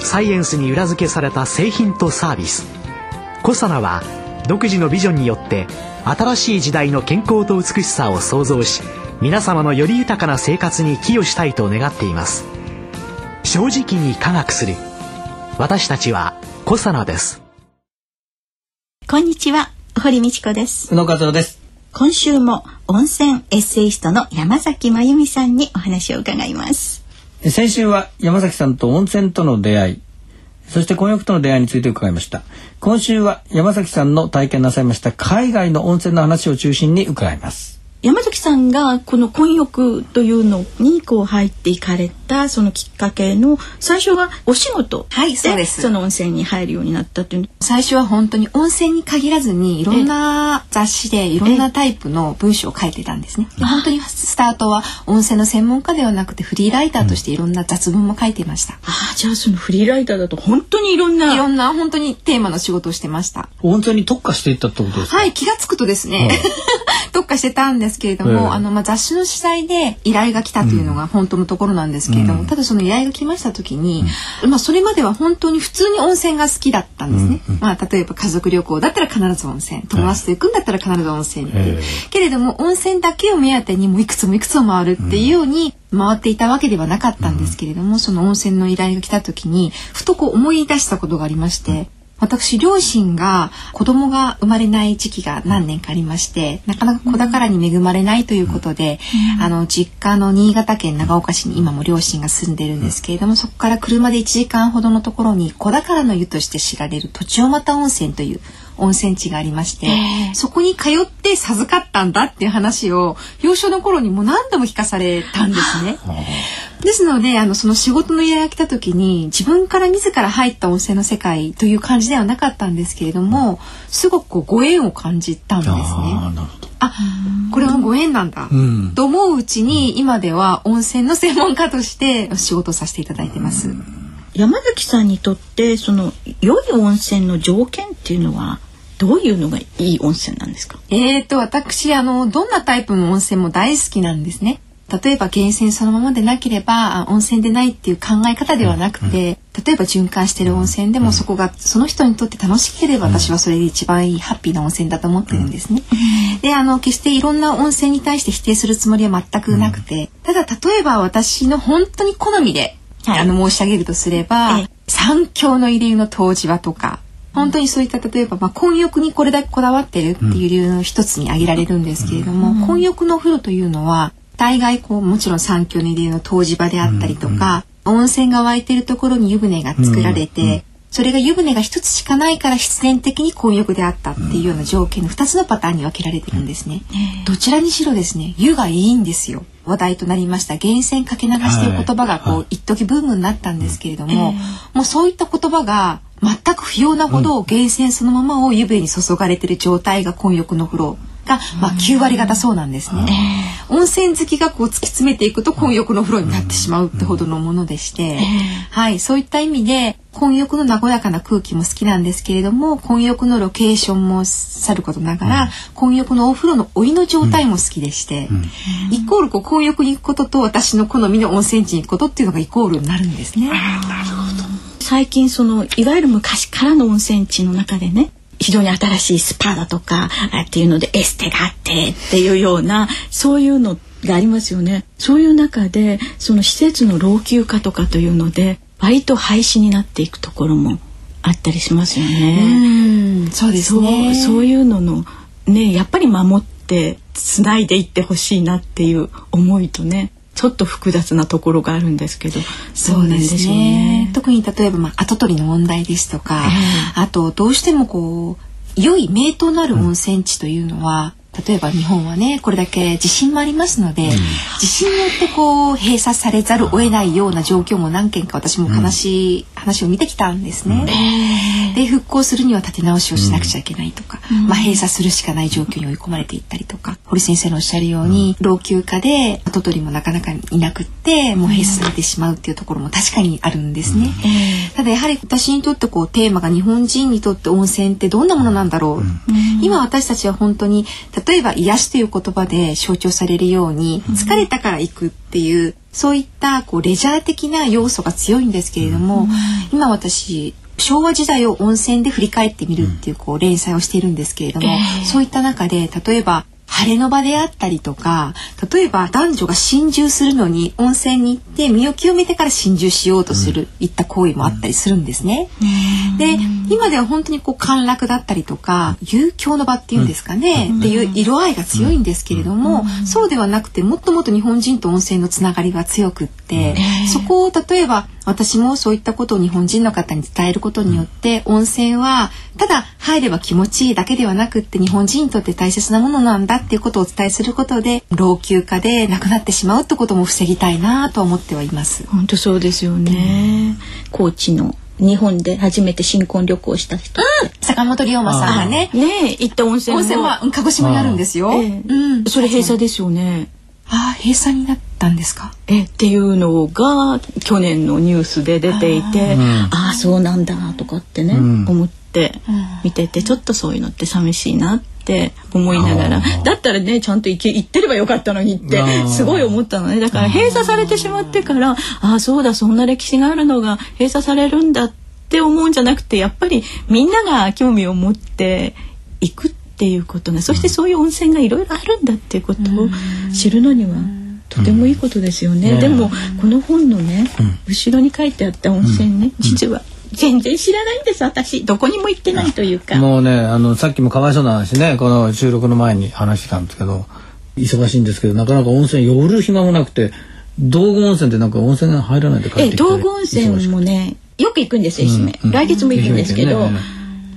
サイエンスに裏付けされた製品とサービス。コサナは独自のビジョンによって新しい時代の健康と美しさを創造し皆様のより豊かな生活に寄与したいと願っています。正直に科学する。私たちはコサナです。こんにちは。堀道子です。宇野和夫です。今週も温泉エッセイストの山崎真由美さんにお話を伺います先週は山崎さんと温泉との出会いそして婚浴との出会いについて伺いました。今週は山崎さんの体験なさいました海外の温泉の話を中心に伺います。山崎さんがこの婚浴というのにこう入っていかれたそのきっかけの最初がお仕事はいそうです。その温泉に入るようになったという最初は本当に温泉に限らずにいろんな雑誌でいろんなタイプの文章を書いてたんですね。で本当にスタートは温泉の専門家ではなくてフリーライターとしていろんな雑文も書いていました、ああじゃあそのフリーライターだと本当にいろんないろんな本当にテーマの仕事をしてました。温泉に特化していったってことですか？はい気がつくとですね、特化してたんですけれども、ええ。あのまあ雑誌の取材で依頼が来たというのが本当のところなんですけれども、うん。ただその依頼が来ました時に、まあそれまでは本当に普通に温泉が好きだったんですね。まあ例えば家族旅行だったら必ず温泉、友達と行くんだったら必ず温泉。っていう、え。けれども温泉だけを目当てにもういくつもいくつも回るっていうように回っていたわけではなかったんですけれども、その温泉の依頼が来た時にふとこう思い出したことがありまして。私両親が子供が生まれない時期が何年かありましてなかなか子宝に恵まれないということで、あの実家の新潟県長岡市に今も両親が住んでるんですけれども、そこから車で1時間ほどのところに子宝の湯として知られる栃尾又温泉という温泉地がありまして、そこに通って授かったんだっていう話を幼少の頃にもう何度も聞かされたんですね。ですのであのその仕事の依頼が来た時に自分から自ら入った温泉の世界という感じではなかったんですけれどもすごくこうご縁を感じたんですね。あーなるほどあこれはご縁なんだ、うんと思ううちに今では温泉の専門家として仕事をさせていただいてます。山崎さんにとってその良い温泉の条件っていうのはどういうのがいい温泉なんですか？えーと私あのどんなタイプの温泉も大好きなんですね。例えば源泉そのままでなければあ温泉でないっていう考え方ではなくて、例えば循環してる温泉でもそこがその人にとって楽しければ私はそれで一番いいハッピーな温泉だと思ってるんですね。であの決していろんな温泉に対して否定するつもりは全くなくて、ただ例えば私の本当に好みで、はい。あの申し上げるとすれば、ええ。三峡の入り湯の湯治場とか本当にそういった例えば、まあ、混浴にこれだけこだわってるっていう理由の一つに挙げられるんですけれども、混浴のお風呂というのは大概こうもちろん三峡の入り湯の湯治場であったりとか、温泉が湧いてるところに湯船が作られて、それが湯船が一つしかないから必然的に混浴であったっていうような条件の二つのパターンに分けられてるんですね。どちらにしろですね湯がいいんですよ。話題となりました源泉かけ流しという言葉がこう一時ブームになったんですけれども、もうそういった言葉が全く不要なほど源泉そのままを湯船に注がれてる状態が混浴の風呂が、まあ、9割方そうなんですね。温泉好きがこう突き詰めていくと混浴の風呂になってしまうってほどのものでして、はい、そういった意味で混浴の和やかな空気も好きなんですけれども混浴のロケーションもさることながら、混浴のお風呂のお湯の状態も好きでして、イコールこう混浴に行くことと私の好みの温泉地に行くことっていうのがイコールになるんですね。最近そのいわゆる昔からの温泉地の中でね非常に新しいスパだとかあっていうのでエステがあってっていうようなそういうのがありますよね。そういう中でその施設の老朽化とかというので割と廃止になっていくところもあったりしますよね。うんそうですそうね。そういうののねやっぱり守ってつないでいってほしいなっていう思いとねちょっと複雑なところがあるんですけどそうですしょうね。特に例えば、まあ、後取りの問題ですとか、あとどうしてもこう良い名湯のある温泉地というのは、例えば日本はねこれだけ地震もありますので、地震によってこう閉鎖されざるを得ないような状況も何件か私も悲しい話を見てきたんですね。えで復興するには立て直しをしなくちゃいけないとか、まあ、閉鎖するしかない状況に追い込まれていったりとか堀先生のおっしゃるように、老朽化で跡取りもなかなかいなくってもう閉鎖されてしまうっていうところも確かにあるんですね。ただやはり私にとってこうテーマが日本人にとって温泉ってどんなものなんだろう、今私たちは本当に例えば癒しという言葉で象徴されるように疲れたから行くっていうそういったこうレジャー的な要素が強いんですけれども、今私昭和時代を温泉で振り返ってみるっていうこう連載をしているんですけれども、そういった中で例えば晴れの場であったりとか例えば男女が心中するのに温泉に行って身を清めてから心中しようとする、いった行為もあったりするんですね。で今では本当にこう陥落だったりとか遊興の場っていうんですかね、っていう色合いが強いんですけれども、そうではなくてもっともっと日本人と温泉のつながりが強くって、そこを例えば私もそういったことを日本人の方に伝えることによって、温泉はただ入れば気持ちいいだけではなくって日本人にとって大切なものなんだっていうことをお伝えすることで老朽化で亡くなってしまうってことも防ぎたいなと思ってはいます。本当そうですよね。高知の日本で初めて新婚旅行した人って。坂本龍馬さんがねねえ行った温泉も温泉はうん鹿児島にあるんですよ。ええうん、それ閉鎖ですよね。ああ閉鎖になったんですか？えっていうのが去年のニュースで出ていてああそうなんだとかってね、ん思って見ててちょっとそういうのって寂しいなって思いながら。だったらねちゃんと行け行ってればよかったのにってすごい思ったのね。だから閉鎖されてしまってからああそうだそんな歴史があるのが閉鎖されるんだって思うんじゃなくてやっぱりみんなが興味を持って行くっていうことね。そしてそういう温泉がいろいろあるんだっていうことを知るのにはとてもいいことですよね。ねでもこの本のね、後ろに書いてあった温泉ね、実は全然知らないんです私。どこにも行ってないというか。もうねあのさっきもかわいそうな話ねこの収録の前に話したんですけど忙しいんですけどなかなか温泉寄る暇もなくて道後温泉ってなんか温泉が入らないで帰ってきてえ道後温泉もねよく行くんですよ愛媛、うん。うん来月も行くんですけど、ね。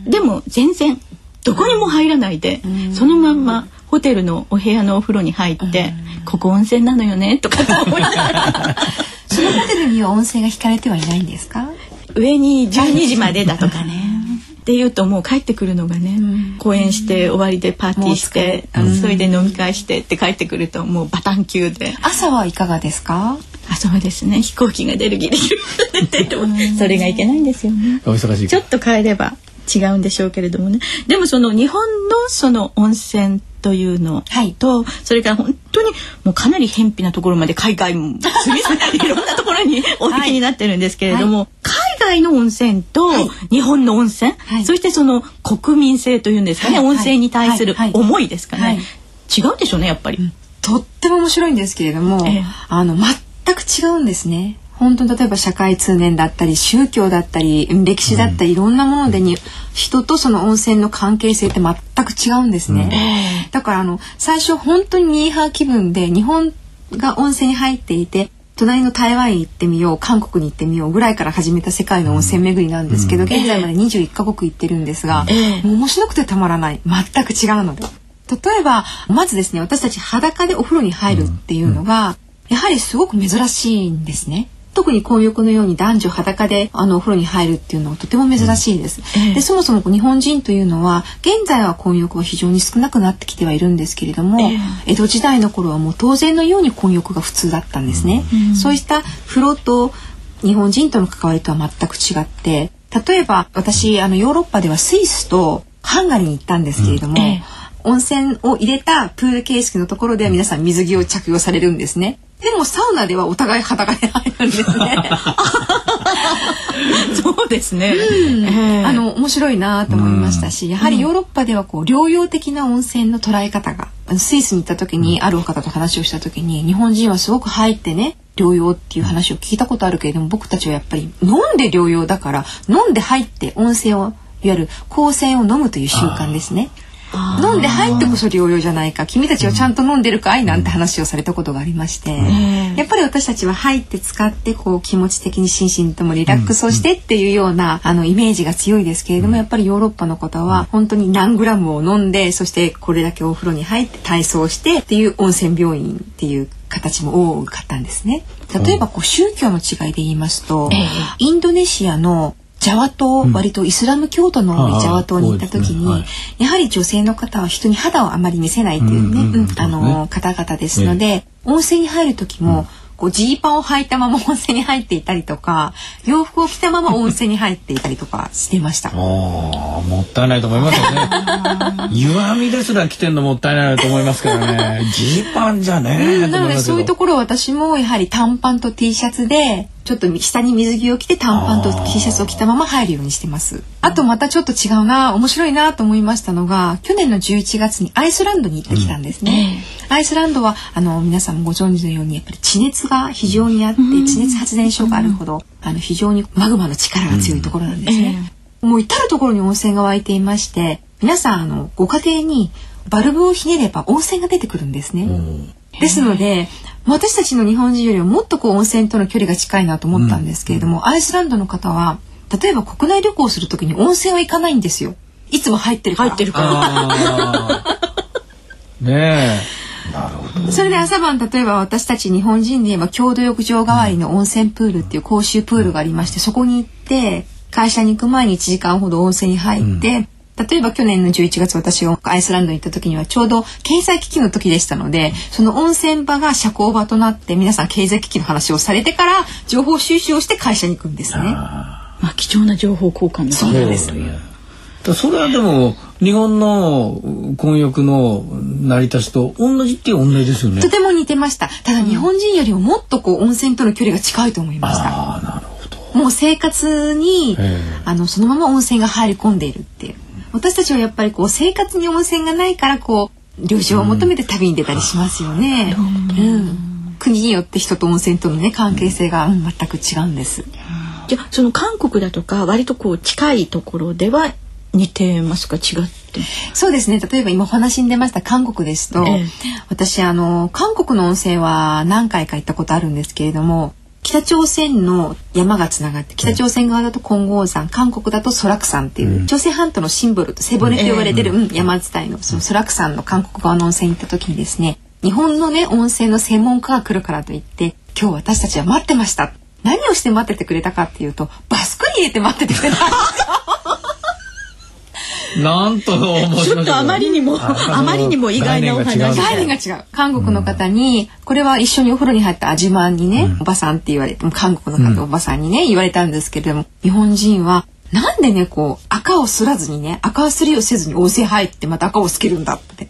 でも全然どこにも入らないで、そのまんまホテルのお部屋のお風呂に入って、ここ温泉なのよねとか思いながら。そのホテルには温泉が引かれてはいないんですか？上に12時までだとかね。っていうともう帰ってくるのがね、公演して終わりでパーティーして、それで飲み会してって帰ってくるともうバタン級で。朝はいかがですか？あそうですね飛行機が出るギリギリでそれがいけないんですよね。お忙しいちょっと変えれば違うんでしょうけれどもね。でもその日本のその温泉というのはい。と、それから本当にもうかなり偏僻なところまで海外も いろんなところにお行きになってるんですけれども、海外の温泉と日本の温泉、はい。そしてその国民性というんですかね、はい温泉に対する思いですかね、はい。違うでしょうねやっぱり。とっても面白いんですけれども、ええ。あの全く違うんですね。本当に例えば社会通念だったり宗教だったり歴史だったりいろんなものでに人とその温泉の関係性って全く違うんですね。だからあの最初本当にミーハー気分で日本が温泉に入っていて隣の台湾行ってみよう韓国に行ってみようぐらいから始めた世界の温泉巡りなんですけど、現在まで21カ国行ってるんですが、ええ。もう面白くてたまらない。全く違うので。例えばまずですね私たち裸でお風呂に入るっていうのが、やはりすごく珍しいんですね。特に混浴のように男女裸であのお風呂に入るっていうのはとても珍しいです。ええ。でそもそも日本人というのは現在は混浴は非常に少なくなってきてはいるんですけれども、江戸時代の頃はもう当然のように混浴が普通だったんですね。そうした風呂と日本人との関わりとは全く違って例えば私あのヨーロッパではスイスとハンガリーに行ったんですけれども、ええ温泉を入れたプール形式のところでは皆さん水着を着用されるんですね。でもサウナではお互い裸で入るんですね。そうですね、ええ。あの面白いなと思いましたし、やはりヨーロッパではこう療養的な温泉の捉え方が、スイスに行った時にある方と話をした時に日本人はすごく入ってね療養っていう話を聞いたことあるけれども僕たちはやっぱり飲んで療養だから飲んで入って温泉をいわゆる光泉を飲むという習慣ですね。飲んで入ってこそ療養じゃないか。君たちはちゃんと飲んでるかい？なんて話をされたことがありまして、えやっぱり私たちは入って使ってこう気持ち的に心身ともリラックスをしてっていうような、あのイメージが強いですけれども、やっぱりヨーロッパの方は本当に何グラムを飲んでそしてこれだけお風呂に入って体操してっていう温泉病院っていう形も多かったんですね。例えばこう宗教の違いで言いますと、ええ。インドネシアのジャワ島、割とイスラム教徒の多いジャワ島に行った時に、はい。やはり女性の方は人に肌をあまり見せないっていうね、あの方々ですので、温泉に入る時も、こうジーパンを履いたまま温泉に入っていたりとか洋服を着たまま 温泉に入っていたりとかしていました。ああもったいないと思いますよね。歪みですら着てんのもったいないと思いますからね。ジーパンじゃねえうんなのでそういうところ私もやはり短パンと T シャツでちょっと下に水着を着て短パンと T シャツを着たまま入るようにしてます。あとまたちょっと違うな面白いなと思いましたのが去年の11月にアイスランドに行ってきたんですね。アイスランドはあの皆さんもご存知のようにやっぱり地熱が非常にあって地熱発電所があるほどあの非常にマグマの力が強いところなんですね。もう至る所に温泉が湧いていまして皆さんあのご家庭にバルブをひねれば温泉が出てくるんですね。ですので私たちの日本人よりももっとこう温泉との距離が近いなと思ったんですけれども、アイスランドの方は例えば国内旅行する時に温泉は行かないんですよ。いつも入ってるから。入ってるから。ねそれで朝晩例えば私たち日本人で言えば郷土浴場代わりの温泉プールっていう公衆プールがありましてそこに行って会社に行く前に1時間ほど温泉に入って、例えば去年の11月私がアイスランドに行った時にはちょうど経済危機の時でしたのでその温泉場が社交場となって皆さん経済危機の話をされてから情報収集をして会社に行くんですね。まあ貴重な情報交換のそうなんですそれはでも日本の混浴の成り立ちと同じって同じですよね。とても似てました。ただ日本人よりももっとこう温泉との距離が近いと思いました。ああなるほど。もう生活にええ。あのそのまま温泉が入り込んでいるっていう私たちはやっぱりこう生活に温泉がないからこう旅情を求めて旅に出たりしますよね。うん。国によって人と温泉とのね関係性が、うん全く違うんです。じゃあその韓国だとか割とこう近いところでは似てますか？違って。そうですね。例えば今お話に出ました韓国ですと、ええ。私あの韓国の温泉は何回か行ったことあるんですけれども北朝鮮の山がつながって北朝鮮側だと金剛山韓国だとソラク山っていう、朝鮮半島のシンボルと背骨と呼ばれてる、うん。山伝いのそのソラク山の韓国側の温泉に行った時にですね日本のね温泉の専門家が来るからといって今日私たちは待ってました。何をして待っててくれたかっていうとバスクに入れて待っててくれたんですよなんと面白い。ちょっとあまりにもあまりにも意外なお話。概念が違う。んです概念が違う。韓国の方に、これは一緒にお風呂に入ったアジマンにね、おばさんって言われて韓国の方、おばさんにね言われたんですけれども日本人はなんでねこう赤をすらずにね赤すりをせずに温泉入ってまた赤をつけるんだってっ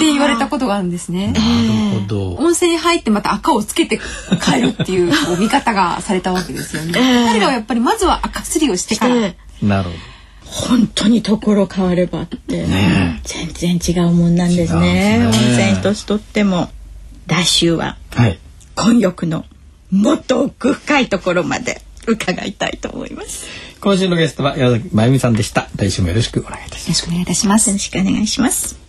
て言われたことがあるんですね。なるほど温泉に入ってまた赤をつけて帰るっていうこう見方がされたわけですよね。彼らはやっぱりまずは赤すりをしてから。でなるほど本当にところ変わればって、全然違うもんなんですね。ね。泉一つとっても来週ははい。混浴のもっと奥深いところまで伺いたいと思います。今週のゲストは山崎真由美さんでした。来週もよろしくお願いいたします。よろしくお願いいたします。よろ。しくお願いします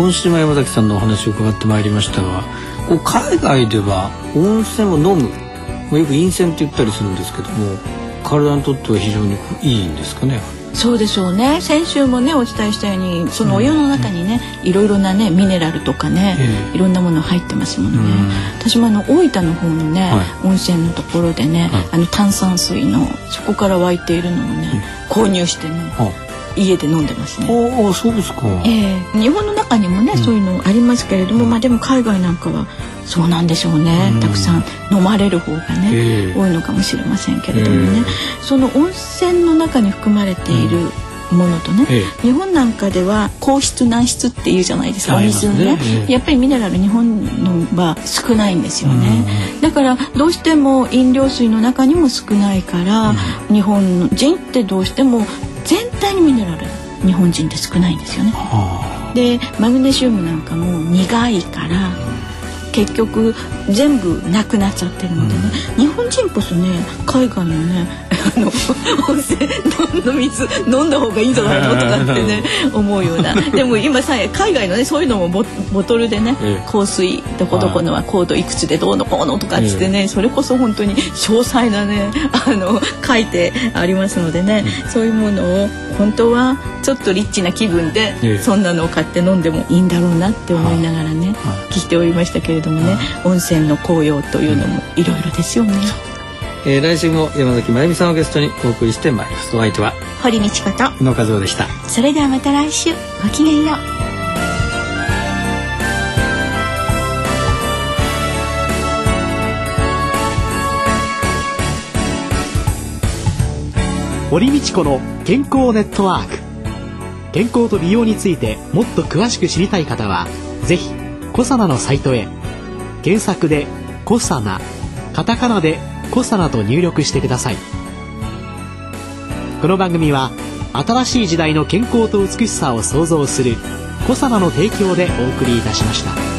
今週も山崎さんのお話を伺ってまいりましたがこう海外では温泉を飲むまあよく陰泉って言ったりするんですけども体にとっては非常にいいんですかね？そうでしょうね。先週もねお伝えしたようにそのお湯の中にね、いろいろなねミネラルとかね、ええ。いろんなもの入ってますものね、うん。私もあの大分の方のね、は温泉のところでね、はい。あの炭酸水のそこから湧いているのをね、購入してねあ家で飲んでますね。ああそうですか。ええ。日本の中にもね、そういうのありますけれども、まあでも海外なんかはそうなんでしょうね、うん。たくさん飲まれる方がね、ええ。多いのかもしれませんけれどもね、えその温泉の中に含まれているものとね、え日本なんかでは硬質軟質っていうじゃないですかおありますね。水ね。ええ。やっぱりミネラル日本のは少ないんですよね、だからどうしても飲料水の中にも少ないから、日本人ってどうしても全体にミネラル日本人って少ないんですよね。あ。でマグネシウムなんかも苦いから結局全部なくなっちゃってるのでね、日本人こそね海外のねあの温泉の水飲んだ方がいいんじゃないの？とかってね思うような。でも今さ海外のねそういうのもボボトルでね、ええ。香水どこどこのは高度いくつでどうのこうのとかっつってね、それこそ本当に詳細なねあの書いてありますのでね、そういうものを本当はちょっとリッチな気分で、ええ。そんなのを買って飲んでもいいんだろうなって思いながらね、はい。聞いておりましたけれどもね、温泉の紅葉というのもいろいろですよね。えー来週も山崎まゆみさんをゲストにお送りしてまいります。お相手は堀道子と宇野和夫でした。それではまた来週ごきげんよう。堀道子の健康ネットワーク。健康と美容についてもっと詳しく知りたい方はぜひコサナのサイトへ。検索で「コサナ」カタカナで「コサナ」と入力してくださいこの番組は新しい時代の健康と美しさを創造するコサナの提供でお送りいたしました。